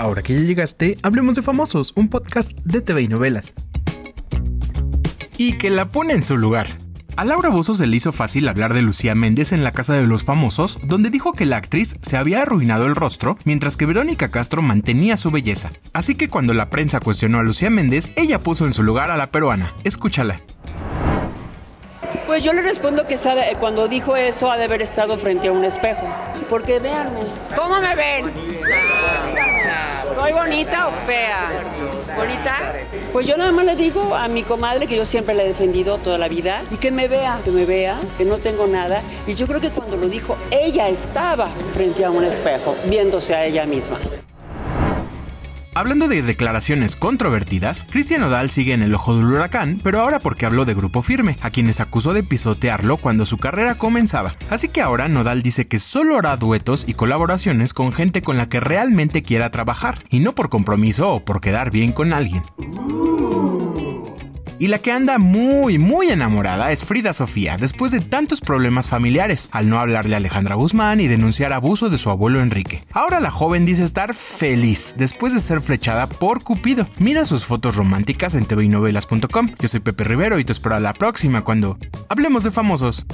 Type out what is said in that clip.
Ahora que ya llegaste, hablemos de Famosos, un podcast de TV y novelas. Y que la pone en su lugar. A Laura Bozo se le hizo fácil hablar de Lucía Méndez en la Casa de los Famosos, donde dijo que la actriz se había arruinado el rostro, mientras que Verónica Castro mantenía su belleza. Así que cuando la prensa cuestionó a Lucía Méndez, ella puso en su lugar a la peruana. Escúchala. Pues yo le respondo que sabe, cuando dijo eso ha de haber estado frente a un espejo. Porque véanme. ¿Cómo me ven? ¿Soy bonita o fea? ¿Bonita? Pues yo nada más le digo a mi comadre que yo siempre la he defendido toda la vida y que me vea, que me vea, que no tengo nada. Y yo creo que cuando lo dijo, ella estaba frente a un espejo, viéndose a ella misma. Hablando de declaraciones controvertidas, Cristian Nodal sigue en el ojo del huracán, pero ahora porque habló de Grupo Firme, a quienes acusó de pisotearlo cuando su carrera comenzaba. Así que ahora Nodal dice que solo hará duetos y colaboraciones con gente con la que realmente quiera trabajar, y no por compromiso o por quedar bien con alguien. Y la que anda muy, muy enamorada es Frida Sofía, después de tantos problemas familiares, al no hablarle a Alejandra Guzmán y denunciar abuso de su abuelo Enrique. Ahora la joven dice estar feliz después de ser flechada por Cupido. Mira sus fotos románticas en tvinovelas.com. Yo soy Pepe Rivero y te espero a la próxima cuando hablemos de famosos.